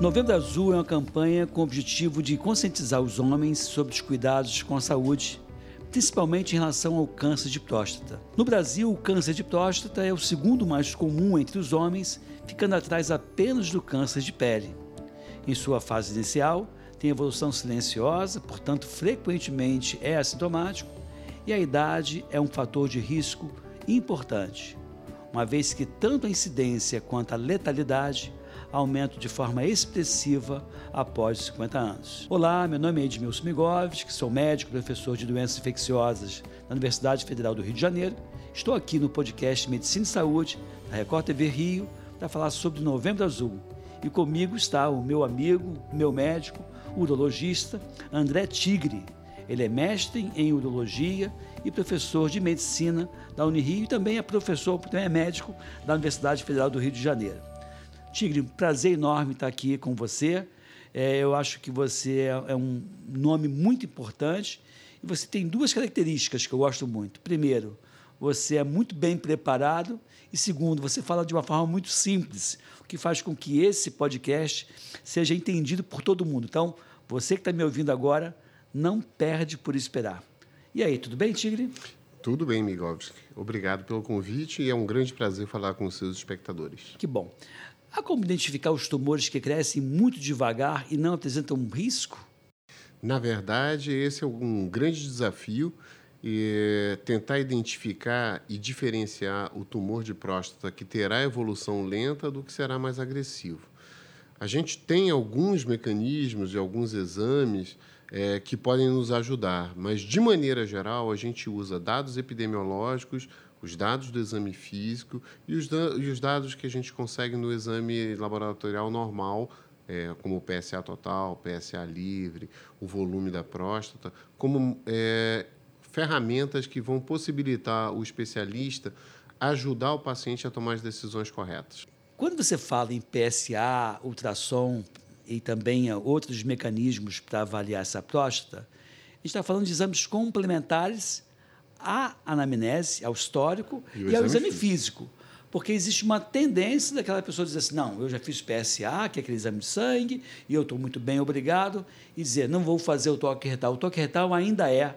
Novembro Azul é uma campanha com o objetivo de conscientizar os homens sobre os cuidados com a saúde, principalmente em relação ao câncer de próstata. No Brasil, o câncer de próstata é o segundo mais comum entre os homens, ficando atrás apenas do câncer de pele. Em sua fase inicial, tem evolução silenciosa, portanto, frequentemente é assintomático, e a idade é um fator de risco importante, uma vez que tanto a incidência quanto a letalidade aumento de forma expressiva após 50 anos. Olá, meu nome é Edmilson Migovski, sou médico, professor de doenças infecciosas na Universidade Federal do Rio de Janeiro. Estou aqui no podcast Medicina e Saúde da Record TV Rio para falar sobre Novembro Azul. E comigo está o meu amigo, meu médico, urologista André Tigre. Ele é mestre em urologia e professor de medicina da Unirio e também é professor, também é médico da Universidade Federal do Rio de Janeiro. Tigre, prazer enorme estar aqui com você. É, eu acho que você é, é um nome muito importante e você tem duas características que eu gosto muito. Primeiro, você é muito bem preparado e segundo, você fala de uma forma muito simples, o que faz com que esse podcast seja entendido por todo mundo. Então, você que está me ouvindo agora, não perde por esperar. E aí, tudo bem, Tigre? Tudo bem, Migovski. Obrigado pelo convite e é um grande prazer falar com os seus espectadores. Que bom. Há como identificar os tumores que crescem muito devagar e não apresentam um risco? Na verdade, esse é um grande desafio e tentar identificar e diferenciar o tumor de próstata que terá evolução lenta do que será mais agressivo. A gente tem alguns mecanismos e alguns exames é, que podem nos ajudar, mas de maneira geral a gente usa dados epidemiológicos, os dados do exame físico e os, e os dados que a gente consegue no exame laboratorial normal, é, como o PSA total, PSA livre, o volume da próstata, como é, ferramentas que vão possibilitar o especialista ajudar o paciente a tomar as decisões corretas. Quando você fala em PSA, ultrassom e também outros mecanismos para avaliar essa próstata, a gente está falando de exames complementares à anamnese, ao histórico e, e ao exame físico. físico. Porque existe uma tendência daquela pessoa dizer assim: não, eu já fiz PSA, que é aquele exame de sangue, e eu estou muito bem, obrigado, e dizer: não vou fazer o toque retal. O toque retal ainda é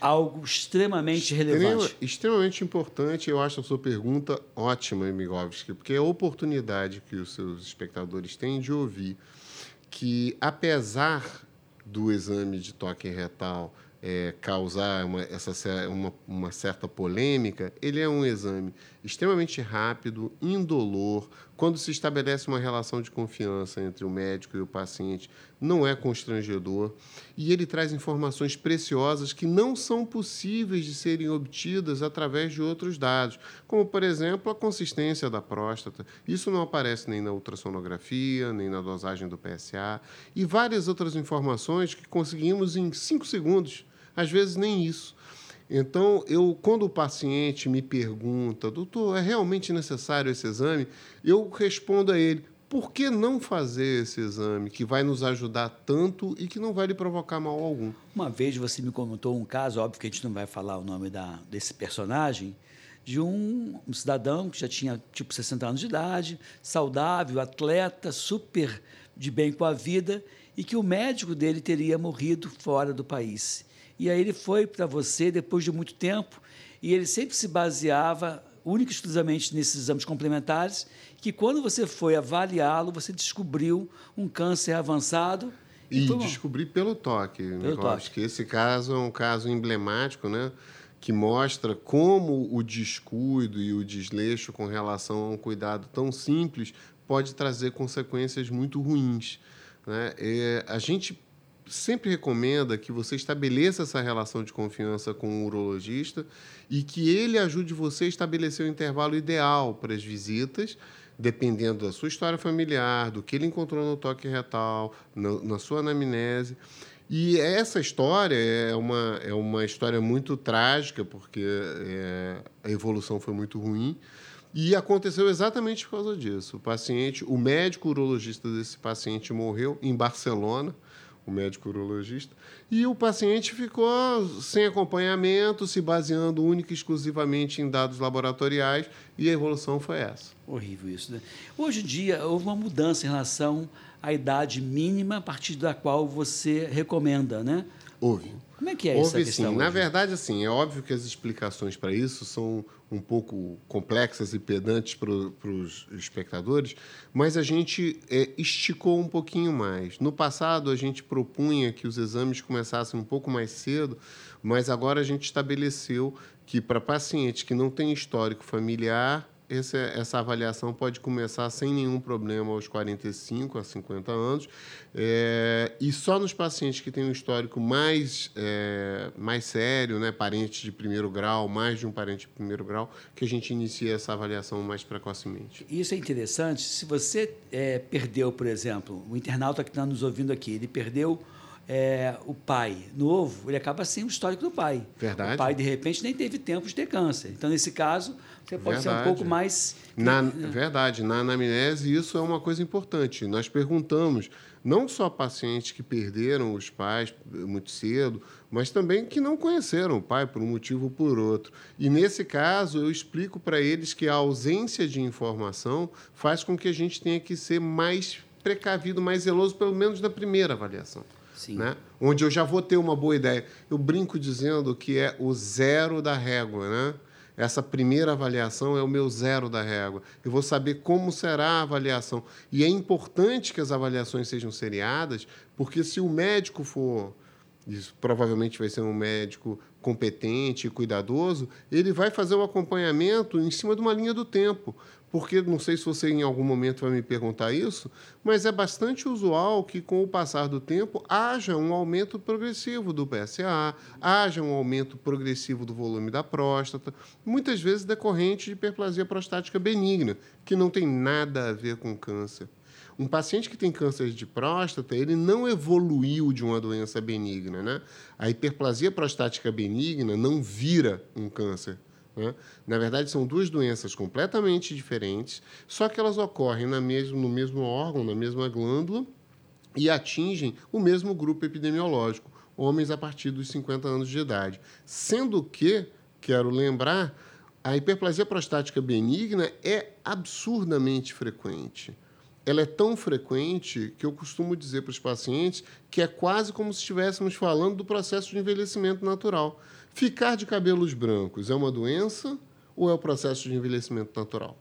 algo extremamente relevante. Extremamente importante, eu acho a sua pergunta ótima, Migovski, porque é a oportunidade que os seus espectadores têm de ouvir que, apesar do exame de toque retal é, causar uma, essa, uma, uma certa polêmica, ele é um exame extremamente rápido, indolor. Quando se estabelece uma relação de confiança entre o médico e o paciente, não é constrangedor. E ele traz informações preciosas que não são possíveis de serem obtidas através de outros dados, como, por exemplo, a consistência da próstata. Isso não aparece nem na ultrassonografia, nem na dosagem do PSA, e várias outras informações que conseguimos em cinco segundos, às vezes nem isso. Então, eu, quando o paciente me pergunta, doutor, é realmente necessário esse exame? Eu respondo a ele, por que não fazer esse exame que vai nos ajudar tanto e que não vai lhe provocar mal algum? Uma vez você me comentou um caso, óbvio que a gente não vai falar o nome da, desse personagem, de um, um, cidadão que já tinha tipo 60 anos de idade, saudável, atleta, super de bem com a vida, e que o médico dele teria morrido fora do país. E aí ele foi para você depois de muito tempo e ele sempre se baseava única e exclusivamente nesses exames complementares, que quando você foi avaliá-lo, você descobriu um câncer avançado. E, e descobri pelo toque. Pelo toque. que esse caso é um caso emblemático, né? que mostra como o descuido e o desleixo com relação a um cuidado tão simples pode trazer consequências muito ruins. Né? É, a gente sempre recomenda que você estabeleça essa relação de confiança com o urologista e que ele ajude você a estabelecer o intervalo ideal para as visitas, dependendo da sua história familiar, do que ele encontrou no toque retal, na, na sua anamnese. E essa história é uma, é uma história muito trágica, porque é, a evolução foi muito ruim. E aconteceu exatamente por causa disso. O paciente, o médico urologista desse paciente morreu em Barcelona o médico urologista, e o paciente ficou sem acompanhamento, se baseando única e exclusivamente em dados laboratoriais, e a evolução foi essa. Horrível isso, né? Hoje em dia, houve uma mudança em relação a idade mínima a partir da qual você recomenda, né? Houve. Como é que é Houve, essa questão? sim. Na verdade, assim, é óbvio que as explicações para isso são um pouco complexas e pedantes para os espectadores, mas a gente é, esticou um pouquinho mais. No passado, a gente propunha que os exames começassem um pouco mais cedo, mas agora a gente estabeleceu que para pacientes que não têm histórico familiar, essa, essa avaliação pode começar sem nenhum problema aos 45 a 50 anos. É, e só nos pacientes que têm um histórico mais, é, mais sério, né, parentes de primeiro grau, mais de um parente de primeiro grau, que a gente inicia essa avaliação mais precocemente. Isso é interessante. Se você é, perdeu, por exemplo, o internauta que está nos ouvindo aqui, ele perdeu é, o pai novo, ele acaba sem o histórico do pai. Verdade. O pai, de repente, nem teve tempo de ter câncer. Então, nesse caso, você pode ser um Verdade. pouco mais. Na, verdade, na anamnese isso é uma coisa importante. Nós perguntamos não só pacientes que perderam os pais muito cedo, mas também que não conheceram o pai por um motivo ou por outro. E nesse caso, eu explico para eles que a ausência de informação faz com que a gente tenha que ser mais precavido, mais zeloso, pelo menos na primeira avaliação. Sim. Né? Onde eu já vou ter uma boa ideia. Eu brinco dizendo que é o zero da régua, né? Essa primeira avaliação é o meu zero da régua. Eu vou saber como será a avaliação. E é importante que as avaliações sejam seriadas, porque se o médico for, isso provavelmente vai ser um médico competente cuidadoso, ele vai fazer o acompanhamento em cima de uma linha do tempo. Porque, não sei se você em algum momento vai me perguntar isso, mas é bastante usual que, com o passar do tempo, haja um aumento progressivo do PSA, haja um aumento progressivo do volume da próstata, muitas vezes decorrente de hiperplasia prostática benigna, que não tem nada a ver com câncer. Um paciente que tem câncer de próstata, ele não evoluiu de uma doença benigna, né? A hiperplasia prostática benigna não vira um câncer. Né? Na verdade, são duas doenças completamente diferentes, só que elas ocorrem na mesmo, no mesmo órgão, na mesma glândula, e atingem o mesmo grupo epidemiológico, homens a partir dos 50 anos de idade. Sendo que, quero lembrar, a hiperplasia prostática benigna é absurdamente frequente. Ela é tão frequente que eu costumo dizer para os pacientes que é quase como se estivéssemos falando do processo de envelhecimento natural. Ficar de cabelos brancos é uma doença ou é o processo de envelhecimento natural?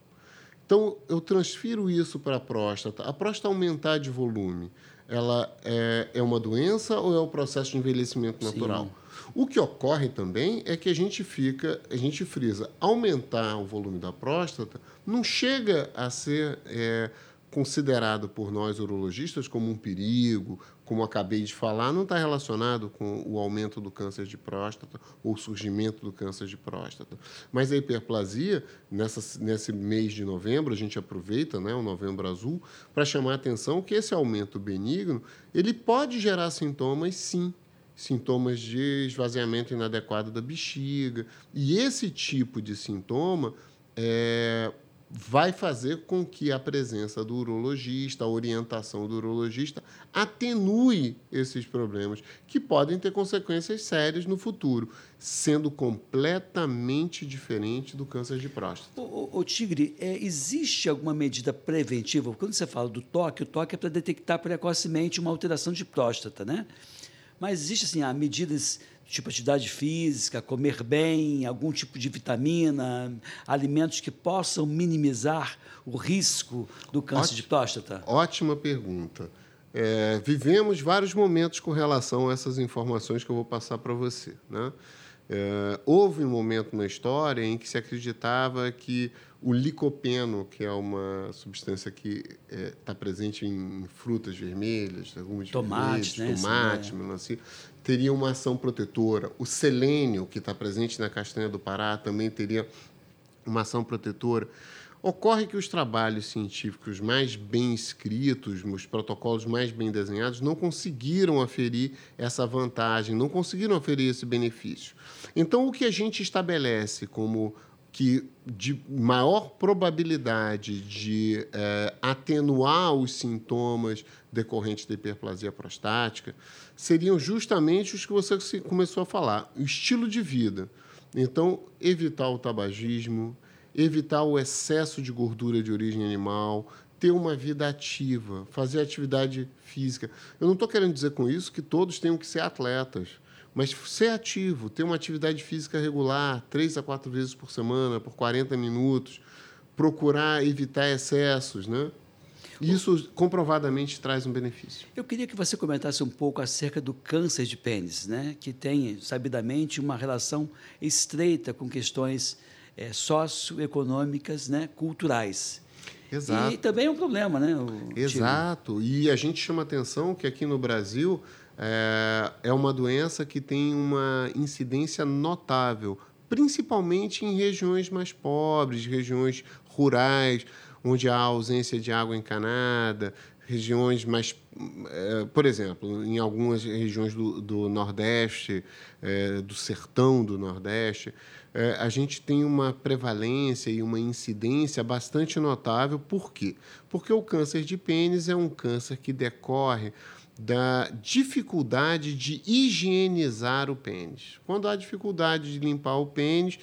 Então, eu transfiro isso para a próstata. A próstata aumentar de volume, ela é, é uma doença ou é o processo de envelhecimento natural? Sim. O que ocorre também é que a gente fica, a gente frisa, aumentar o volume da próstata não chega a ser é, considerado por nós urologistas como um perigo, como acabei de falar, não está relacionado com o aumento do câncer de próstata ou surgimento do câncer de próstata. Mas a hiperplasia, nessa, nesse mês de novembro, a gente aproveita né, o novembro azul para chamar a atenção que esse aumento benigno ele pode gerar sintomas, sim, sintomas de esvaziamento inadequado da bexiga. E esse tipo de sintoma é, vai fazer com que a presença do urologista, a orientação do urologista, atenue esses problemas, que podem ter consequências sérias no futuro, sendo completamente diferente do câncer de próstata. Ô, Tigre, é, existe alguma medida preventiva? Quando você fala do toque, o toque é para detectar precocemente uma alteração de próstata, né? Mas existe assim, medidas tipo atividade física, comer bem, algum tipo de vitamina, alimentos que possam minimizar o risco do câncer Ótimo. de próstata? Ótima pergunta. É, vivemos vários momentos com relação a essas informações que eu vou passar para você. Né? É, houve um momento na história em que se acreditava que o licopeno, que é uma substância que está presente em frutas vermelhas, algumas Tomate, vermelhas, né? tomate, é. melancia, teria uma ação protetora. O selênio, que está presente na castanha do Pará, também teria uma ação protetora. Ocorre que os trabalhos científicos mais bem escritos, os protocolos mais bem desenhados, não conseguiram aferir essa vantagem, não conseguiram aferir esse benefício. Então, o que a gente estabelece como que de maior probabilidade de eh, atenuar os sintomas decorrentes da hiperplasia prostática seriam justamente os que você começou a falar, o estilo de vida. Então, evitar o tabagismo, evitar o excesso de gordura de origem animal, ter uma vida ativa, fazer atividade física. Eu não estou querendo dizer com isso que todos tenham que ser atletas, mas ser ativo, ter uma atividade física regular, três a quatro vezes por semana, por 40 minutos, procurar evitar excessos, né? Isso comprovadamente traz um benefício. Eu queria que você comentasse um pouco acerca do câncer de pênis, né? que tem, sabidamente, uma relação estreita com questões é, socioeconômicas, né? culturais. Exato. E também é um problema, né? Exato. E a gente chama atenção que aqui no Brasil é, é uma doença que tem uma incidência notável, principalmente em regiões mais pobres, regiões rurais onde há ausência de água encanada, regiões mais. É, por exemplo, em algumas regiões do, do Nordeste, é, do sertão do Nordeste, é, a gente tem uma prevalência e uma incidência bastante notável. Por quê? Porque o câncer de pênis é um câncer que decorre da dificuldade de higienizar o pênis. Quando há dificuldade de limpar o pênis,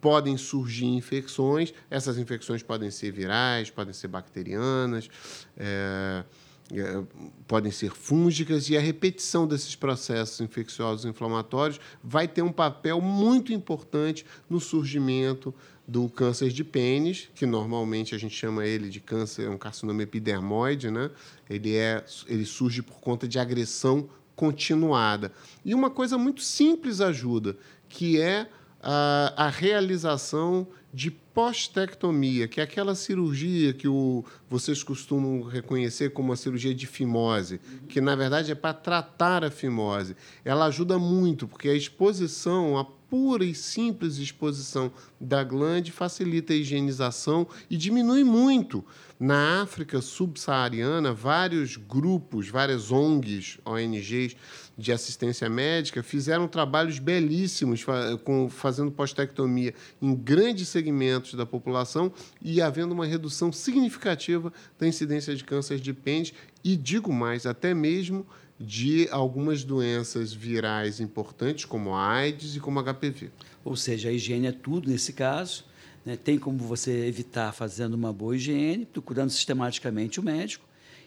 podem surgir infecções. Essas infecções podem ser virais, podem ser bacterianas, é, é, podem ser fúngicas, e a repetição desses processos infecciosos inflamatórios vai ter um papel muito importante no surgimento do câncer de pênis, que normalmente a gente chama ele de câncer, é um carcinoma epidermoide, né? Ele, é, ele surge por conta de agressão continuada. E uma coisa muito simples ajuda, que é a, a realização de postectomia, que é aquela cirurgia que o, vocês costumam reconhecer como a cirurgia de fimose, que na verdade é para tratar a fimose. Ela ajuda muito, porque a exposição, a pura e simples exposição da glande facilita a higienização e diminui muito. Na África subsaariana, vários grupos, várias ONGs, ONGs de assistência médica fizeram trabalhos belíssimos com, fazendo postectomia em grandes segmentos da população e havendo uma redução significativa da incidência de câncer de pênis e, digo mais, até mesmo de algumas doenças virais importantes, como a AIDS e como a HPV. Ou seja, a higiene é tudo nesse caso. Né? Tem como você evitar fazendo uma boa higiene, procurando sistematicamente o médico.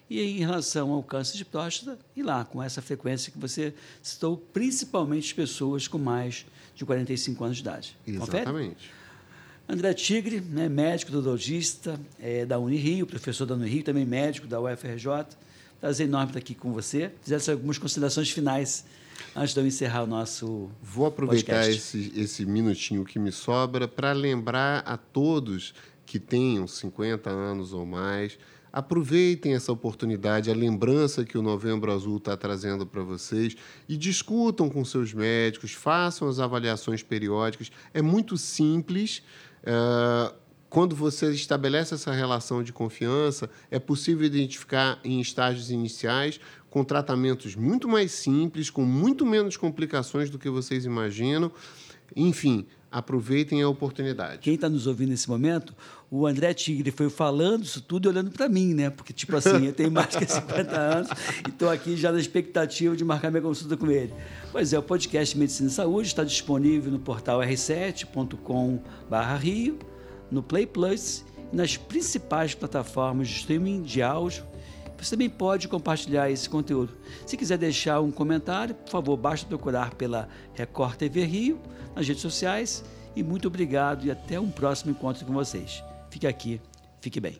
E em relação ao câncer de próstata, e lá, com essa frequência que você citou, principalmente pessoas com mais de 45 anos de idade. Exatamente. Confere? André Tigre, né, médico neurologista é, da Unirio, professor da Unirio, também médico da UFRJ Prazer enorme estar aqui com você. Fizesse algumas considerações finais antes de eu encerrar o nosso. Vou aproveitar esse, esse minutinho que me sobra para lembrar a todos que tenham 50 anos ou mais. Aproveitem essa oportunidade, a lembrança que o Novembro Azul está trazendo para vocês e discutam com seus médicos, façam as avaliações periódicas. É muito simples. Uh, quando você estabelece essa relação de confiança, é possível identificar em estágios iniciais com tratamentos muito mais simples, com muito menos complicações do que vocês imaginam. Enfim, aproveitem a oportunidade. Quem está nos ouvindo nesse momento, o André Tigre foi falando isso tudo e olhando para mim, né? Porque, tipo assim, eu tenho mais que 50 anos e estou aqui já na expectativa de marcar minha consulta com ele. Pois é, o podcast Medicina e Saúde está disponível no portal r7.com/rio no Play Plus e nas principais plataformas de streaming de áudio. Você também pode compartilhar esse conteúdo. Se quiser deixar um comentário, por favor, basta procurar pela Record TV Rio nas redes sociais. E muito obrigado e até um próximo encontro com vocês. Fique aqui, fique bem.